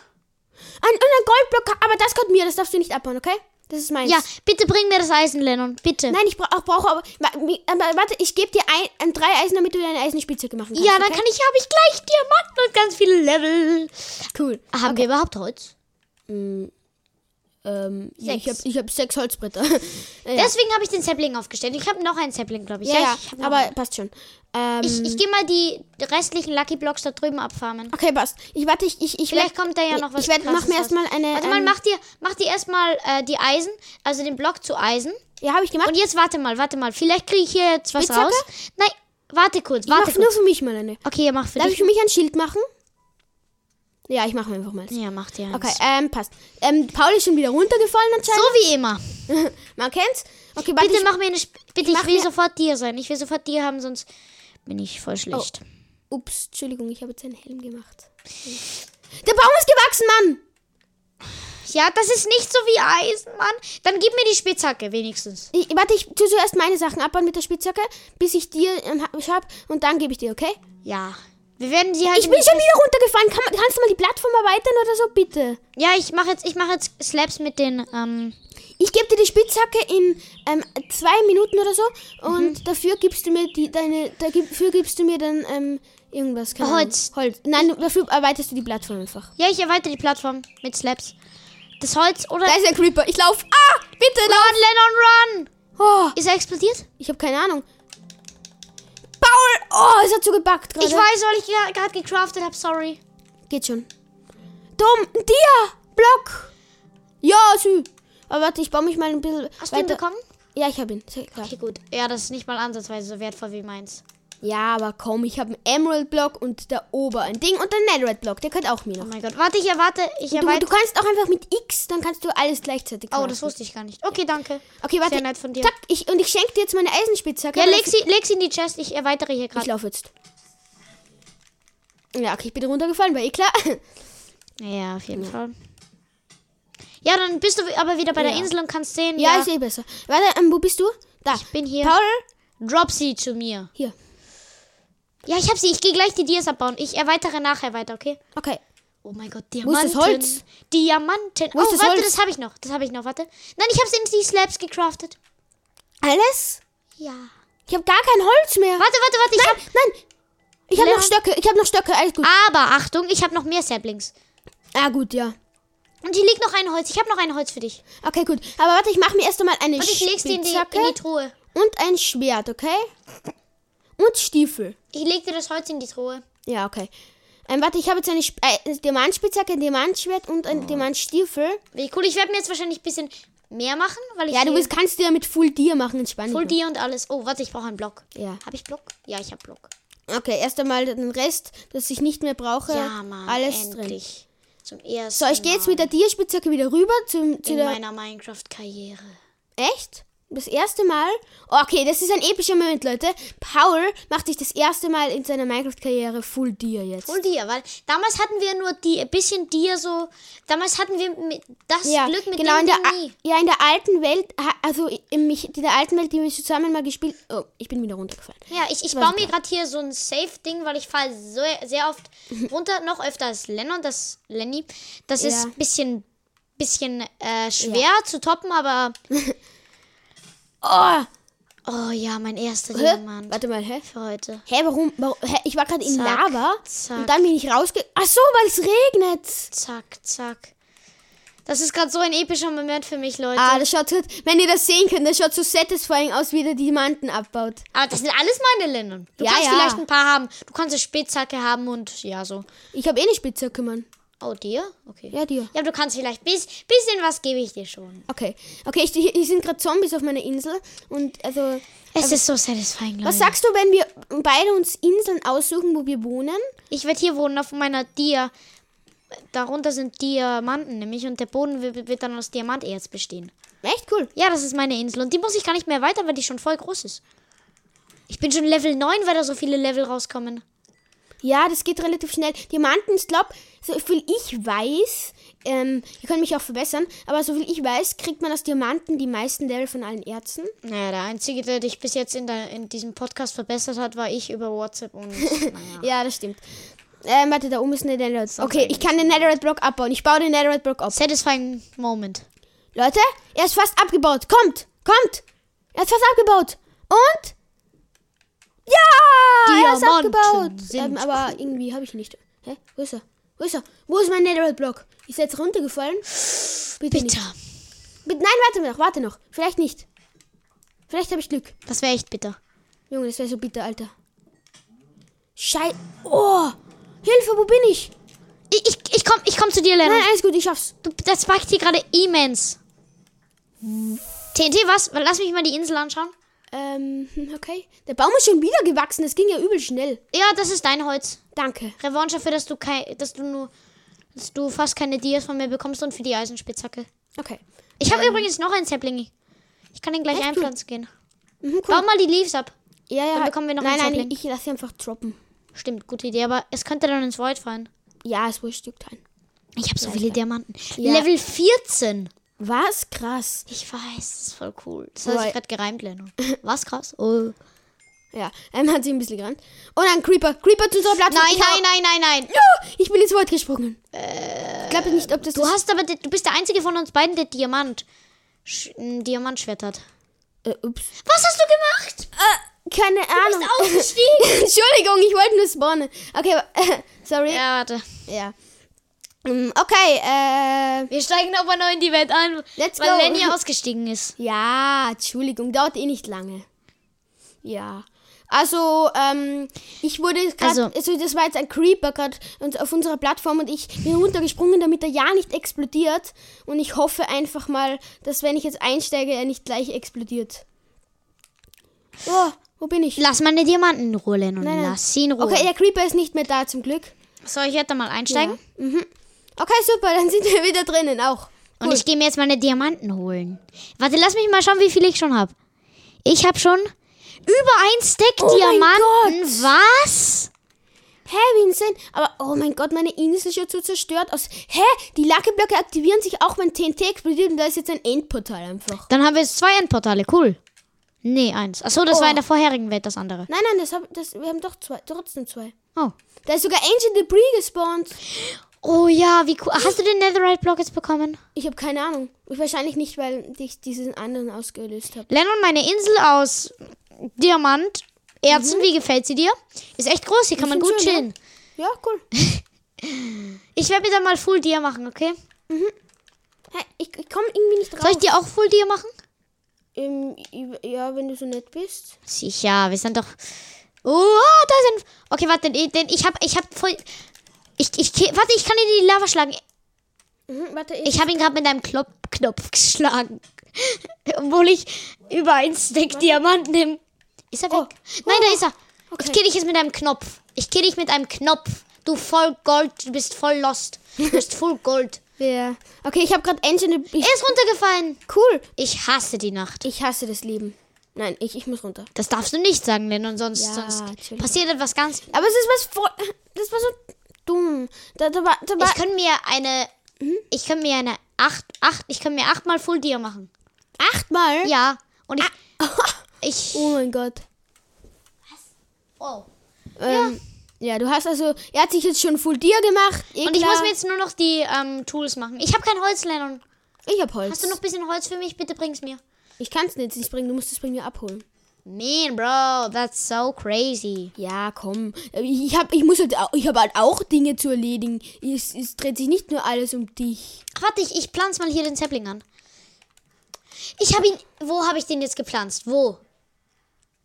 Ein, und ein Goldblock. Aber das gehört mir. Das darfst du nicht abbauen, okay? Das ist meins. Ja, bitte bring mir das Eisen, Lennon. Bitte. Nein, ich bra auch brauche aber, aber. Warte, ich gebe dir ein, ein, drei Eisen, damit du deine Eisenspitzhacke machen kannst. ja, dann okay? kann ich, habe ich gleich Diamanten und ganz viele Level. Cool. Haben wir überhaupt Holz? Ähm, ja, ich habe Sechs. ich hab sechs Holzbretter. ja. Deswegen habe ich den Sapling aufgestellt. Ich habe noch einen Sapling, glaube ich. ja, ja, ich aber einen. passt schon. Ähm, ich, ich gehe mal die restlichen Lucky Blocks da drüben abfarmen. okay, passt. Ich warte, ich, ich, ich Vielleicht werd- kommt da ja noch was. Ich werd, mach mir erstmal eine. Warte mal, ähm, mach dir, mach dir erstmal äh, die Eisen, also den Block zu Eisen. Ja, habe ich gemacht. Und jetzt warte mal, warte mal. Vielleicht kriege ich hier jetzt was Spitzhacke? raus. Nein, warte kurz, ich mach warte nur kurz. für mich mal eine. Okay, ja, mach für Darf ich dich. für mich ein Schild machen? Ja, ich mache einfach mal. Ja, mach dir eins. Okay, ähm, passt. Ähm, Paul ist schon wieder runtergefallen So anscheinend. wie immer. Man kennt's. Okay, warte, Bitte ich, mach mir eine. Sp bitte, ich will mir- sofort dir sein. Ich will sofort dir haben, sonst bin ich voll schlecht. Ups, Entschuldigung, ich habe jetzt einen Helm gemacht. Der Baum ist gewachsen, Mann! Ja, das ist nicht so wie Eisen, Mann. Dann gib mir die Spitzhacke wenigstens. Ich, warte, ich tue zuerst meine Sachen abbauen mit der Spitzhacke, bis ich dir ähm, hab- hab und dann gebe ich dir, okay? Ja. Wir werden sie halt. Ich bin schon wieder runtergefallen. Kann, kannst du mal die Plattform erweitern oder so, bitte? Ja, ich mache jetzt, ich mache jetzt Slaps mit den. Ähm, Ich gebe dir die Spitzhacke in ähm, zwei Minuten oder so und dafür gibst du mir die deine dafür gibst du mir dann ähm, irgendwas keine Holz. Holz. Nein, dafür erweiterst du die Plattform einfach. ja, ich erweitere die Plattform mit Slaps. Das Holz oder. Da ist der Creeper. Ich lauf. Ah, bitte Run, lauf. Lennon, run! Oh, Ist er explodiert? ich habe keine Ahnung. Paul, oh, es hat so gebackt gerade. Ich weiß, weil ich gerade gecraftet habe, sorry. Geht schon. Dumm, ein Dia, Block. Ja, sü. Aber warte, ich baue mich mal ein bisschen Hast du ihn weiter. bekommen? Ja, ich habe ihn. Sehr klar. Okay, gut. Ja, das ist nicht mal ansatzweise so wertvoll wie meins. Ja, aber komm, ich habe einen Emerald Block und da ober ein Ding und ein Netherite Block. Der gehört auch mir Oh noch. mein Gott. Warte, ich erwarte. Ich Du, du kannst auch einfach mit X, dann kannst du alles gleichzeitig Oh, machen. das wusste ich gar nicht. Okay, danke. Okay, warte. Sehr nett von dir. Zack, ich, und ich schenke dir jetzt meine Eisenspitzhacke. Ja, leg sie, leg sie in die Chest. Ich erweitere hier Ich gerade. laufe jetzt. Ja, okay, ich bin runtergefallen, war eh klar. Ja, auf jeden Fall. Ja, dann bist du aber wieder bei der Ja. Insel und kannst sehen. Ja, Ja, ist eh besser. Warte, ähm, wo bist du? Da. ich bin hier. Paul, Drop sie zu mir. hier. Ja, ich hab sie. Ich gehe gleich die Dias abbauen. Ich erweitere nachher weiter, okay? Okay. Oh mein Gott, Wo ist Diamanten. das Holz? Diamanten. Wo ist oh, das warte, Holz? das habe ich noch. Das habe ich noch, warte. Nein, ich habe in die Slabs gecraftet. Alles? Ja. Ich habe gar kein Holz mehr. Warte, warte, warte. Ich Nein, hab, nein. Ich habe noch. Stöcke. Ich habe noch Stöcke. Alles gut. aber Achtung, ich habe noch mehr Saplings. Ah, gut, ja. Und hier liegt noch ein Holz. Ich habe noch ein Holz für dich. Okay, gut. Aber warte, ich mache mir erst einmal eine Und ich leg's dir in die, in die Truhe. und ein Schwert, okay? Und Stiefel. Ich leg dir das Holz in die Truhe. Ja, okay. Ähm, warte, ich habe jetzt eine Sp äh, Diamantspitzhacke, ein Diamantschwert und Oh. ein Diamantstiefel. Wie cool. Ich werde mir jetzt wahrscheinlich ein bisschen mehr machen, weil ich Ja, du willst, kannst dir mit Full Deer machen, entspannt. Full Dia und alles. Oh, warte, ich brauche einen Block. Ja. Habe ich Block? Ja, ich habe Block. Okay, erst einmal den Rest, das ich nicht mehr brauche. Ja, Mann, alles drin. endlich. Zum ersten So, ich gehe jetzt mit der Dierspitzhacke wieder rüber zum, zu in der. meiner Minecraft-Karriere. Echt? Das erste Mal? Okay, das ist ein epischer Moment, Leute. Paul macht sich das erste Mal in seiner Minecraft-Karriere Full Deer jetzt. Full Dia, weil damals hatten wir nur die ein bisschen Dia so. Damals hatten wir mit, das ja, Glück mit genau, dem in der, nie. ja, in der alten Welt, also in, mich, in der alten Welt, die wir zusammen mal gespielt Oh, ich bin wieder runtergefallen. Ja, ich, ich baue mir gerade hier so ein Safe-Ding, weil ich falle so, sehr oft runter, noch öfter als Lennon, das Lenny. Das ist Ja. ein bisschen, bisschen äh, schwer zu toppen, aber. Oh, Oh ja, mein erster hä? Diamant Warte mal, hä? für heute. Hä, warum? warum hä? Ich war gerade in Lava zack. und dann bin ich rausge... Ach so, weil es regnet. Zack, zack. Das ist gerade so ein epischer Moment für mich, Leute. Ah, das schaut, so- wenn ihr das sehen könnt, das schaut so satisfying aus, wie der Diamanten abbaut. Aber das sind alles meine Lennon. Du Ja, kannst ja. vielleicht ein paar haben. Du kannst eine Spitzhacke haben und ja, so. Ich habe eh eine Spitzhacke, Mann. Oh, dir? Okay. Ja, dir. Ja, du kannst vielleicht bis, bisschen was gebe ich dir schon. Okay. Okay, ich, hier sind gerade Zombies auf meiner Insel und also... Es ist so satisfying, Leute. Was sagst du, wenn wir beide uns Inseln aussuchen, wo wir wohnen? Ich werde hier wohnen auf meiner Dia. Darunter sind Diamanten nämlich und der Boden wird, wird dann aus Diamanterz bestehen. Echt cool. Ja, das ist meine Insel und die muss ich gar nicht mehr erweitern, weil die schon voll groß ist. Ich bin schon Level 9, weil da so viele Level rauskommen. Ja, das geht relativ schnell. Diamanten, ich glaube, so viel ich weiß, ähm, ihr könnt mich auch verbessern, aber so viel ich weiß, kriegt man aus Diamanten die meisten Level von allen Erzen. Naja, der Einzige, der dich bis jetzt in, der, in diesem Podcast verbessert hat, war ich über WhatsApp und naja. Ja, das stimmt. Ähm, warte, da oben ist eine Netherite. Okay, ich kann den Netherite Block abbauen. Ich baue den Netherite Block ab. Satisfying Moment. Leute, er ist fast abgebaut. Kommt, kommt. Er ist fast abgebaut. Und? Ja, er ist Diamanten abgebaut. Ähm, aber irgendwie habe ich ihn nicht. Hä? Wo ist er? Wo ist er? Wo ist mein Netherite Block? Ist er jetzt runtergefallen? Bitte nicht. Bitter. Bitte, nein, warte noch, warte noch. Vielleicht nicht. Vielleicht habe ich Glück. Das wäre echt bitter. Junge, das wäre so bitter, Alter. Schei... Oh! Hilfe, wo bin ich? Ich, ich, ich komm, ich komm zu dir, Lennon. Nein, alles gut, ich schaff's. Du, das spiked hier gerade immens. TNT, was? Lass mich mal die Insel anschauen. Ähm, okay. Der Baum ist schon wieder gewachsen. Das ging ja übel schnell. Ja, das ist dein Holz. Danke. Revanche dafür, dass du kein, dass du nur, dass du fast keine Dias von mir bekommst und für die Eisenspitzhacke. Okay. Ich habe übrigens noch einen Sapling. Ich kann den gleich cool. einpflanzen gehen. Mhm, cool. Bau mal die Leaves ab. Ja, ja. Dann bekommen wir noch nein, einen nein, Sapling. ich lasse sie einfach droppen. Stimmt, gute Idee, aber es könnte dann ins Void fallen. Ja, es juckt ein. Ich habe so viele Diamanten. Ja. Level 14. Was? Krass. Ich weiß, das ist voll cool. Das hat sich gerade gereimt, Leno. Was krass? Oh. Ja, ähm, hat sie ein bisschen gerannt. Und ein Creeper. Creeper zu unserer Plattform. Nein, nein, nein, nein, nein. Ja, ich bin ins Wort gesprungen. ich glaube nicht, ob das... Du hast aber, du bist der einzige von uns beiden, der Diamant, Sch- ein Diamantschwert hat. Äh, ups. Was hast du gemacht? Äh, keine Ahnung. ausgestiegen. Entschuldigung, ich wollte nur spawnen. Okay, äh, sorry. Ja, warte. Ja. Ähm, Okay, äh... Wir steigen aber noch in die Welt ein, Let's weil go. Lenny ausgestiegen ist. Ja, Entschuldigung, dauert eh nicht lange. Ja. Also, ähm, ich wurde gerade, Also- also, das war jetzt ein Creeper gerade auf unserer Plattform und ich bin runtergesprungen, damit er ja nicht explodiert. Und ich hoffe einfach mal, dass wenn ich jetzt einsteige, er nicht gleich explodiert. Oh, wo bin ich? Lass meine Diamanten in Ruhe. Nein, nein. Lass sie in Ruhe. Okay, der Creeper ist nicht mehr da, zum Glück. Soll ich jetzt mal einsteigen? Okay, super, dann sind wir wieder drinnen auch. Und ich gehe mir jetzt meine Diamanten holen. Warte, lass mich mal schauen, wie viele ich schon habe. Ich habe schon über ein Stack Oh mein Diamanten. Was? Hä, wie insane. Aber, oh mein Gott, meine Insel ist schon so zerstört aus. Hä? Die Lucky Blöcke aktivieren sich auch, wenn TNT explodiert und da ist jetzt ein Endportal einfach. Dann haben wir jetzt zwei Endportale. Cool. Nee, eins. Achso, das Oh. war in der vorherigen Welt das andere. Nein, nein, das hab, das, wir haben doch zwei, trotzdem zwei. Oh. Da ist sogar Ancient Debris gespawnt. Oh ja, wie cool. Hast du den Netherite-Block jetzt bekommen? Ich habe keine Ahnung. Wahrscheinlich nicht, weil ich diesen anderen ausgelöst habe. Lennon, meine Insel aus Diamant, Erzen, wie gefällt sie dir? Ist echt groß, hier kann man gut schön, chillen. Ja, cool. Ich werde mir dann mal Full Deer machen, okay? Hä, ich ich komme irgendwie nicht drauf. Soll ich dir auch Full Deer machen? Ähm, ja, wenn du so nett bist. Sicher, wir sind doch. Oh, da sind. Okay, warte, denn denn ich hab, ich hab voll. Ich, ich, warte, ich kann ihn in die Lava schlagen. Mhm, warte, ich, Ich habe ihn gerade mit einem Knopf, Knopf geschlagen. Obwohl ich über ein Stick Diamant nehme. Ist er weg? Nein, da ist er. Oh. Okay. Ich kill dich jetzt mit einem Knopf. Ich kill dich mit einem Knopf. Du voll Gold, du bist voll lost. Du bist voll Gold. ja. Okay, ich habe gerade Debris. Er ist runtergefallen. Cool. Ich hasse die Nacht. Ich hasse das Leben. Nein, ich, ich muss runter. Das darfst du nicht sagen, denn sonst, Ja, sonst passiert etwas ganz. Aber es ist was voll. Das war so dumm. Da, da. Da Ich könnte mir eine. Ich könnte mir eine acht, acht, ich könnte mir achtmal Full Deer machen. achtmal. Ja. Und ich. Ich. Oh mein Gott. Oh. Ähm, ja. du hast also. Er hat sich jetzt schon Full Deer gemacht. Eh Und ich klar. muss mir jetzt nur noch die ähm, Tools machen. Ich habe kein Holz, Lennon. Ich hab Holz. Hast du noch ein bisschen Holz für mich? Bitte bring's mir. Ich kann es nicht, nicht bringen. Du musst es bei mir abholen. Man, bro, that's so crazy. Ja, komm. Ich, hab, ich muss halt, auch, ich habe halt auch Dinge zu erledigen. Es, es dreht sich nicht nur alles um dich. Warte, ich, ich pflanze mal hier den Sapling an. Ich habe ihn. Wo habe ich den jetzt gepflanzt? Wo?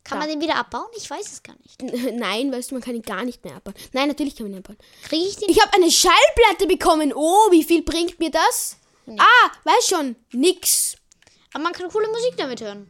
Kann Da. man den wieder abbauen? Ich weiß es gar nicht. Nein, weißt du, man kann ihn gar nicht mehr abbauen. Nein, natürlich kann man ihn abbauen. Kriege ich den? Ich habe eine Schallplatte bekommen. Oh, wie viel bringt mir das? Ah, weiß schon. Nix. Aber man kann coole Musik damit hören.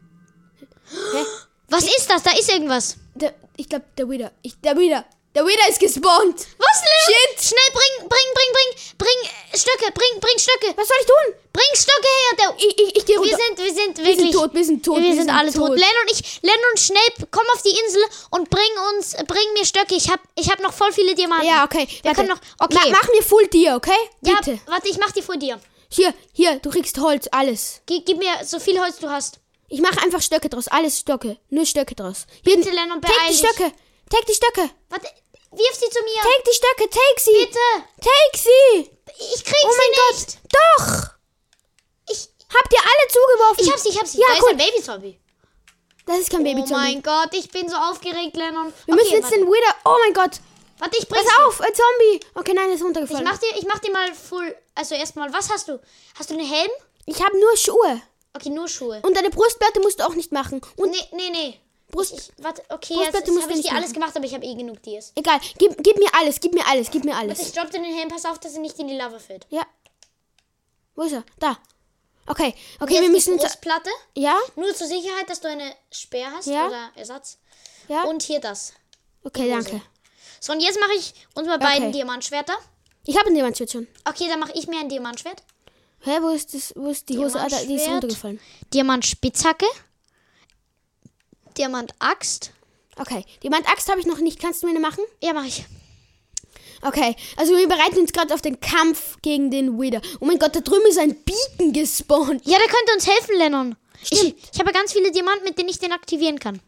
Hä? Was ist das? Da ist irgendwas. Der, ich glaube, der Wither. Ich, der Wither. Der Wither ist gespawnt. Was, Leon? Shit. Schnell, bring, bring, bring, bring, bring äh, Stöcke, bring, bring Stöcke. Was soll ich tun? Bring Stöcke her. Der, Ich, ich, ich gehe runter. wir sind, wir sind wir wirklich. sind tot, wir sind tot. Wir, sind, alle tot. tot. Len und ich, Len und schnell, komm auf die Insel und bring uns, bring mir Stöcke. Ich hab, ich hab noch voll viele Diamanten. Ja, okay. Wir warte. können noch, okay. Ma, mach mir Full Deer, okay? ja, Bitte. warte, ich mach die vor dir. Hier, hier, du kriegst Holz, alles. Gib, gib mir so viel Holz du hast. Ich mache einfach Stöcke draus, alles Stöcke. Nur Stöcke draus. Bitte, Lennon, take beeil die dich. Stöcke. Take die Stöcke. Warte, wirf sie zu mir. Take die Stöcke, take sie. Bitte. Take sie. Ich krieg Oh mein sie nicht. Gott. Doch. Ich, Habt ihr alle zugeworfen? ich hab sie, ich hab sie. Ja, da ist cool. ein Baby-Zombie. Das ist kein Oh Babyzombie. mein Gott, ich bin so aufgeregt, Lennon. Wir müssen jetzt den Wither. Oh mein Gott. Warte, ich bring's Pass auf, ein Zombie. Okay, nein, er ist Ich runtergefallen. mach dir, ich mach dir mal full. Also erstmal, was hast du? Hast du einen Helm? Ich habe nur Schuhe. Okay, nur Schuhe. Und deine Brustplatte musst du auch nicht machen. Und nee, nee, nee. Brust. Ich, warte, okay, Brustplatte jetzt musst habe ich nicht dir alles machen. gemacht, aber ich habe eh genug Dias. Egal. Gib, gib mir alles, gib mir alles, gib mir Warte, ich alles. droppe dir den Helm, pass auf, dass er nicht in die Lava fällt. Ja. Wo ist er? Da. Okay, okay, wir müssen. die Brustplatte. Ja, Nur zur Sicherheit, dass du eine Speer hast Ja. oder Ersatz. ja. Und hier das. okay, danke. So, und jetzt mache ich uns mal beiden Diamantschwerter. Ich habe ein Diamantschwert schon. Okay, dann mache ich mir ein Diamantschwert. Hä, wo ist das? Wo ist die Hose? Ah, da, die ist runtergefallen. Diamantspitzhacke. Diamantaxt. Okay, Diamantaxt habe ich noch nicht. Kannst du mir eine machen? Ja, mache ich. Okay, also wir bereiten uns gerade auf den Kampf gegen den Wither. Oh mein Gott, da drüben ist ein Beacon gespawnt. Ja, der könnte uns helfen, Lennon. Ich, Stimmt. ich habe ganz viele Diamanten, mit denen ich den aktivieren kann.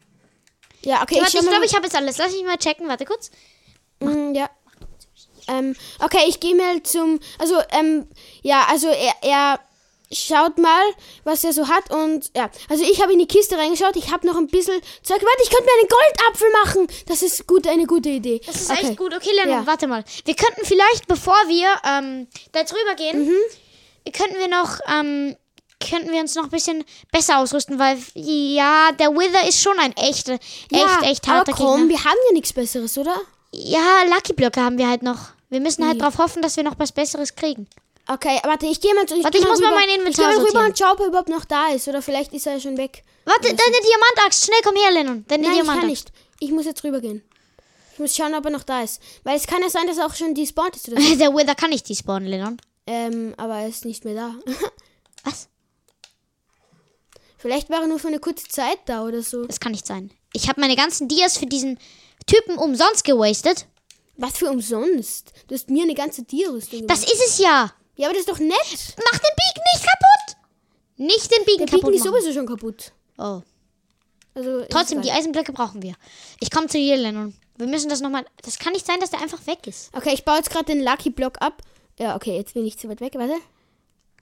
Ja, okay, schau ich glaube, ich habe jetzt alles. Lass mich mal checken. Warte kurz. Mm, ja. Ähm, okay, ich gehe mal zum. Also, ähm, ja, also er, er schaut mal, was er so hat und ja. Also ich habe in die Kiste reingeschaut. Ich habe noch ein bisschen Zeug. Warte, ich könnte mir einen Goldapfel machen. Das ist gut, eine gute Idee. Das ist okay. echt gut. Okay, Lennon, Ja. warte mal. Wir könnten vielleicht, bevor wir ähm, da jetzt rübergehen, Mhm. könnten wir noch, ähm, könnten wir uns noch ein bisschen besser ausrüsten, weil ja, der Wither ist schon ein echter, echt, Ja, echt harter aber komm, Gegner. wir haben ja nichts Besseres, oder? Ja, Lucky Blöcke haben wir halt noch. Wir müssen halt Wie? darauf hoffen, dass wir noch was Besseres kriegen. Okay, warte, ich gehe mal, ich Warte, geh ich muss mal rüber. mein Inventar Ich gehe mal rüber und schau, ob er überhaupt noch da ist. Oder vielleicht ist er ja schon weg. Warte, deine Diamantaxt, schnell komm her, Lennon. Deine Nein, ich kann Diamantaxt. nicht. Ich muss jetzt rübergehen. Ich muss schauen, ob er noch da ist. Weil es kann ja sein, dass er auch schon despawned ist oder so. Der Wither kann nicht despawnen, Lennon. ähm, aber er ist nicht mehr da. Was? Vielleicht war er nur für eine kurze Zeit da oder so. Das kann nicht sein. Ich habe meine ganzen Dias für diesen Typen umsonst gewastet. Was für umsonst? Du hast mir eine ganze Tierrüstung Das gemacht. ist es ja. Ja, aber das ist doch nett. Mach den Beacon nicht kaputt. Nicht den Beacon Der Beacon kaputt ist machen. sowieso schon kaputt. Oh. Also, ist Trotzdem, die. Eisenblöcke brauchen wir. Ich komme zu dir, Lennon. Wir müssen das nochmal. Das kann nicht sein, dass der einfach weg ist. Okay, ich baue jetzt gerade den Lucky Block ab. Ja, okay, jetzt bin ich zu weit weg. Warte.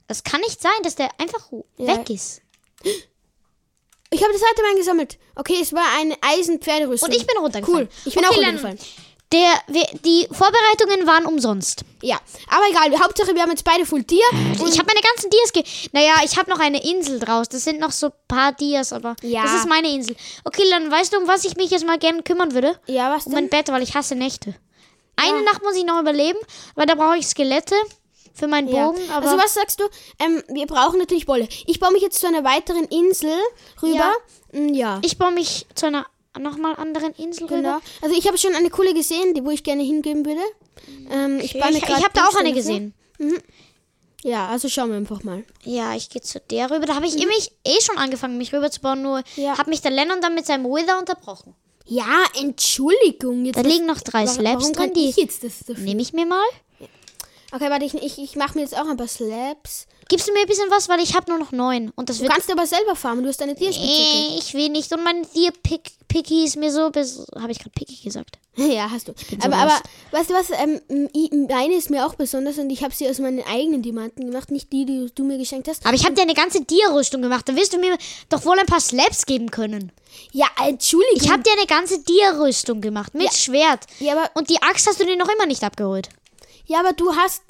Das kann nicht sein, dass der einfach Ja. weg ist. Ich habe das zweite Mal gesammelt. Okay, es war eine Eisenpferderüstung. Und ich bin runtergefallen. Cool. Ich bin Okay, auch Lennon. Der, wir, die Vorbereitungen waren umsonst. Ja, aber egal. Hauptsache, wir haben jetzt beide Full Tier. Ich habe meine ganzen Dias ge... Naja, ich habe noch eine Insel draus. Das sind noch so ein paar Dias, aber Ja. das ist meine Insel. Okay, dann weißt du, um was ich mich jetzt mal gerne kümmern würde? ja, was Um mein denn? Bett, weil ich hasse Nächte. Eine Nacht muss ich noch überleben, weil da brauche ich Skelette für meinen Ja. Bogen. Aber Also was sagst du? Ähm, wir brauchen natürlich Wolle. Ich baue mich jetzt zu einer weiteren Insel rüber. Ja, ja ich baue mich zu einer nochmal anderen Insel genau. rüber. Also ich habe schon eine coole gesehen, die wo ich gerne hingeben würde. Ähm, ich Ich, ich grad habe da auch eine gesehen. Ja, also schauen wir einfach mal. Ja, ich gehe zu der rüber. Da habe ich nämlich eh schon angefangen, mich rüberzubauen, nur Mhm. Ja. hat mich der Lennon dann mit seinem Wither unterbrochen. Ja, Entschuldigung. Jetzt Da liegen noch drei warum, Slabs warum drin, die ich jetzt das dafür? nehme ich mir mal. Okay, warte, ich, ich, ich mache mir jetzt auch ein paar Slabs. Gibst du mir ein bisschen was, weil ich habe nur noch neun. Und das Du wird kannst aber selber farmen, du hast eine Tierspitzhacke. Äh, ich will nicht. Und mein Tier Pick, Picky ist mir so bis. Habe ich gerade Picky gesagt? Ja, hast du. Aber, aber weißt du was, ähm, meine ist mir auch besonders und ich habe sie aus meinen eigenen Diamanten gemacht, nicht die, die du mir geschenkt hast. Aber ich habe dir eine ganze Tierrüstung gemacht. Da wirst du mir doch wohl ein paar Slaps geben können. Ja, Entschuldigung. Ich habe dir eine ganze Tierrüstung gemacht mit Schwert. ja, aber, Und die Axt hast du dir noch immer nicht abgeholt. ja, aber du hast.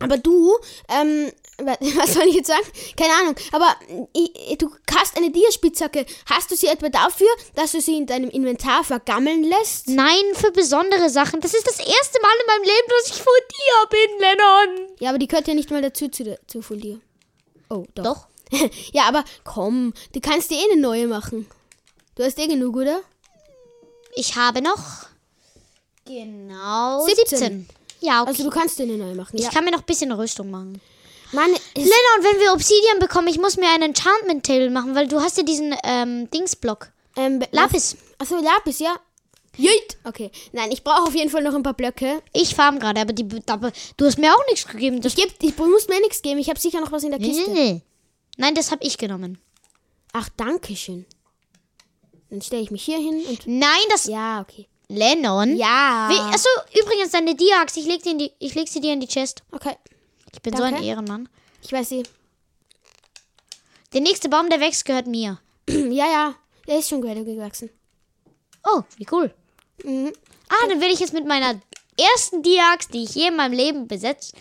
Aber du, ähm, wa- was soll ich jetzt sagen? Keine Ahnung. Aber i- du hast eine Tierspitzhacke. Hast du sie etwa dafür, dass du sie in deinem Inventar vergammeln lässt? Nein, für besondere Sachen. Das ist das erste Mal in meinem Leben, dass ich vor dir bin, Lennon. Ja, aber die gehört ja nicht mal dazu zu, zu Deer. Oh, doch. Doch. ja, aber komm, du kannst dir eh eine neue machen. Du hast eh genug, oder? Ich habe noch genau 17. 17. Ja, okay. Also du kannst dir eine neue machen. ich Ja. kann mir noch ein bisschen Rüstung machen. Mann, es, Lennon, wenn wir Obsidian bekommen, ich muss mir einen Enchantment Table machen, weil du hast ja diesen ähm, Dingsblock. ähm, Lapis. Achso, Lapis, ja. Jeet. Okay. Nein, ich brauche auf jeden Fall noch ein paar Blöcke. Ich farm gerade, aber, die, aber du hast mir auch nichts gegeben. Das, Ich, geb, ich muss mir nichts geben. Ich habe sicher noch was in der nee, Kiste. nee, nee. Nein, das habe ich genommen. Ach, danke schön. Dann stelle ich mich hier hin und. Nein, das. Ja, okay. Lennon? Ja. Wie, achso, übrigens, deine Diax, ich leg, sie in die, ich leg sie dir in die Chest. Okay. Ich bin so ein Danke. Ehrenmann. Ich weiß sie. Der nächste Baum, der wächst, gehört mir. ja, ja. Der ist schon gewachsen. Oh, wie cool. Mhm. Ah, dann werde ich jetzt mit meiner ersten Diax, die ich je in meinem Leben besetzt,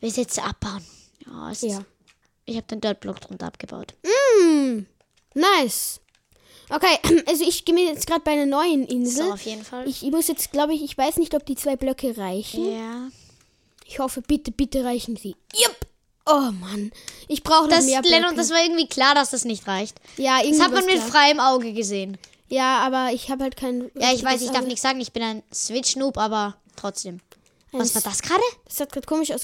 besitze, abbauen. Ja, es Ja. Ist, ich habe den Dirtblock drunter abgebaut. Mm, nice. Okay, also ich gehe mir jetzt gerade bei einer neuen Insel. So, auf jeden Fall. Ich, ich muss jetzt, glaube ich, ich weiß nicht, ob die zwei Blöcke reichen. ja. Ich hoffe, bitte, bitte reichen sie. Jupp. Oh Mann, ich brauche Das, mehr Blöcke. Lennon, das war irgendwie klar, dass das nicht reicht. ja, Das irgendwie hat man mit klar. freiem Auge gesehen. Ja, aber ich habe halt kein. Ja, ich weiß, ich darf nichts sagen, ich bin ein Switch-Noob, aber trotzdem. Was war das gerade? Das hat gerade komisch aus.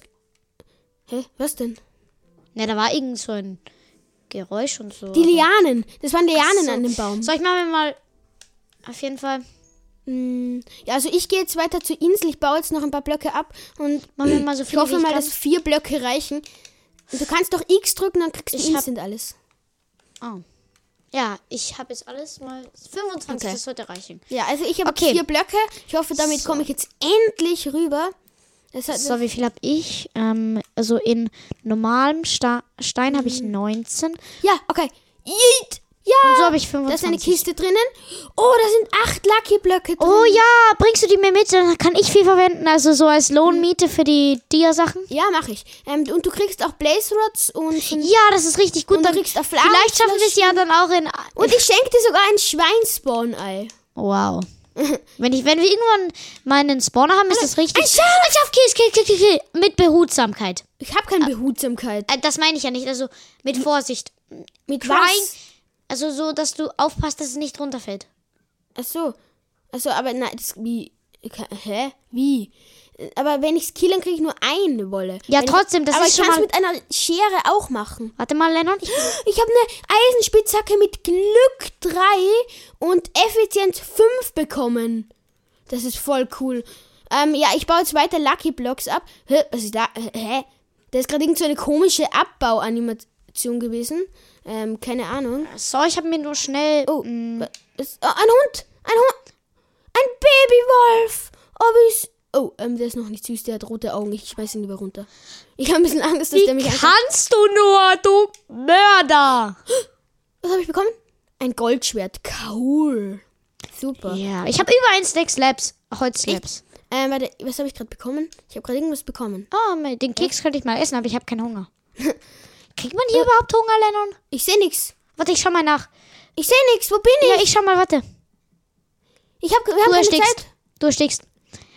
Hä, was denn? Ne, da war irgend so ein Geräusch und so. Die Lianen. Das waren Lianen so. an dem Baum. So, ich mache mir mal auf jeden Fall. Mm, Ja, also ich gehe jetzt weiter zur Insel. Ich baue jetzt noch ein paar Blöcke ab und Machen wir mal so ich viel hoffe wie ich mal, kann. dass vier Blöcke reichen. Und du kannst doch X drücken, dann kriegst du Ich hab- instant alles. Oh. Ja, ich habe jetzt alles mal 25, Okay. das sollte reichen. Ja, also ich habe Okay. vier Blöcke. Ich hoffe, damit So. komme ich jetzt endlich rüber. So, wie viel habe ich? Ähm, also in normalem Sta Stein habe ich 19. Ja, okay. Yeet. Ja. Und so habe ich da ist eine 25. Kiste drinnen. Oh, da sind acht Lucky Blöcke drin. Oh ja, bringst du die mir mit? Dann kann ich viel verwenden. Also so als Lohnmiete für die Dia-Sachen. Ja, mache ich. Ähm, und du kriegst auch Blaze Rods und, Ja, das ist richtig gut. und du Dann, kriegst auch vielleicht schaffen wir es ja dann auch in. Und ich schenke dir sogar ein Schweinspawn-Ei. Wow. Wenn, ich, wenn wir irgendwann mal einen Spawner haben, ist das richtig. ein Schaf! Ein Schaf, kill, kill, kill, kill, kill. Mit Behutsamkeit. Ich habe keine Behutsamkeit. Äh, das meine ich ja nicht. Also mit Vorsicht. Mit Crying. was? Also so, dass du aufpasst, dass es nicht runterfällt. Ach so. Ach so, aber nein, das, wie? Hä? Wie? Aber wenn ich's kill, dann kriege ich nur eine Wolle. Ja, Wenn trotzdem, ich, das aber ist ich schon mal- mit einer Schere auch machen. Warte mal, Lennon. Ich, Ich habe eine Eisenspitzhacke mit Glück 3 und Effizienz 5 bekommen. Das ist voll cool. Ähm, ja, ich baue jetzt weiter Lucky Blocks ab. Hä, was ist da? Hä? Da ist gerade irgend so eine komische Abbauanimation gewesen. Ähm, keine Ahnung. So, ich habe mir nur schnell. Oh, wa- ist, oh, ein Hund! Ein Hund! Ein Babywolf! Oh, wie ist. Oh, ähm, der ist noch nicht süß, der hat rote Augen. Ich schmeiß ihn lieber runter. Ich habe ein bisschen Angst, dass der mich kannst du nur, du Mörder? Was habe ich bekommen? Ein Goldschwert. Cool. Super. Ja, ich habe über ein Stack Slabs. Holzslabs. Ähm, warte, was habe ich gerade bekommen? Ich habe gerade irgendwas bekommen. Oh, den Keks könnte ich mal essen, aber ich habe keinen Hunger. Kriegt man hier überhaupt Hunger, Lennon? Ich sehe nichts. Warte, ich schau mal nach. Ich sehe nichts. Wo bin ich? Ja, ich schau mal, warte. Ich habe wir haben Du keine erstickst. Zeit. Du erstickst.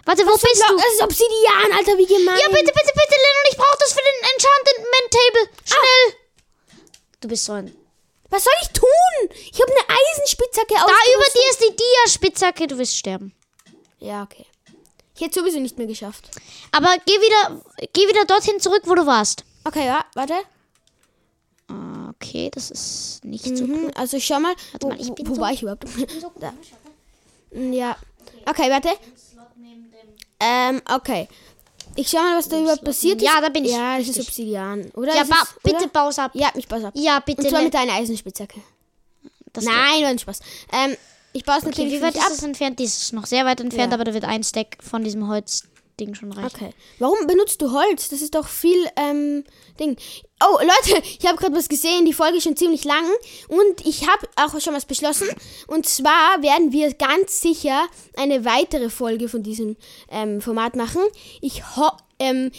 Warte, wo bist Blo- du? Das ist Obsidian, Alter, wie gemein. Ja, bitte, bitte, bitte, Lennon, ich brauche das für den Enchantment Table. Schnell. Du bist so ein. Was soll ich tun? Ich habe eine Eisenspitzhacke Da über dir ist die Dia-Spitzhacke, du wirst sterben. Ja, okay. Ich hätte sowieso nicht mehr geschafft. Aber geh wieder, geh wieder dorthin zurück, wo du warst. Okay, ja, warte. Okay, das ist nicht so. Mhm, also schau mal. Wo, mal, ich bin wo so- war ich überhaupt? da. Ja. Okay, warte. Ähm, okay. Ich schau mal, was da überhaupt passiert ist. Ja, da bin ich. Ja, das ist Obsidian. Oder? Ja, Ist ba es, bitte baus ab. Ja, ich baue ab. Ja, bitte. Und zwar Len- mit deiner Eisenspitzhacke. das Nein, war ein Spaß. Ähm, ich baue es Okay, natürlich wie weit ist ab. es entfernt? Die ist noch sehr weit entfernt, Ja. aber da wird ein Stack von diesem Holzding schon reichen. Okay. Warum benutzt du Holz? Das ist doch viel, ähm, Ding. Oh, Leute, ich habe gerade was gesehen. Die Folge ist schon ziemlich lang. Und ich habe auch schon was beschlossen. Und zwar werden wir ganz sicher eine weitere Folge von diesem ähm, Format machen. Ich ho ähm,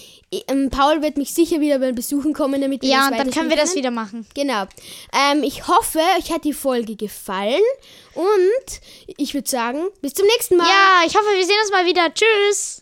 ähm, Paul wird mich sicher wieder mal besuchen kommen, damit wir Ja, das und dann können wir das wieder machen. Genau. Ähm, ich hoffe, euch hat die Folge gefallen. Und ich würde sagen, bis zum nächsten Mal. Ja, ich hoffe, wir sehen uns mal wieder. Tschüss.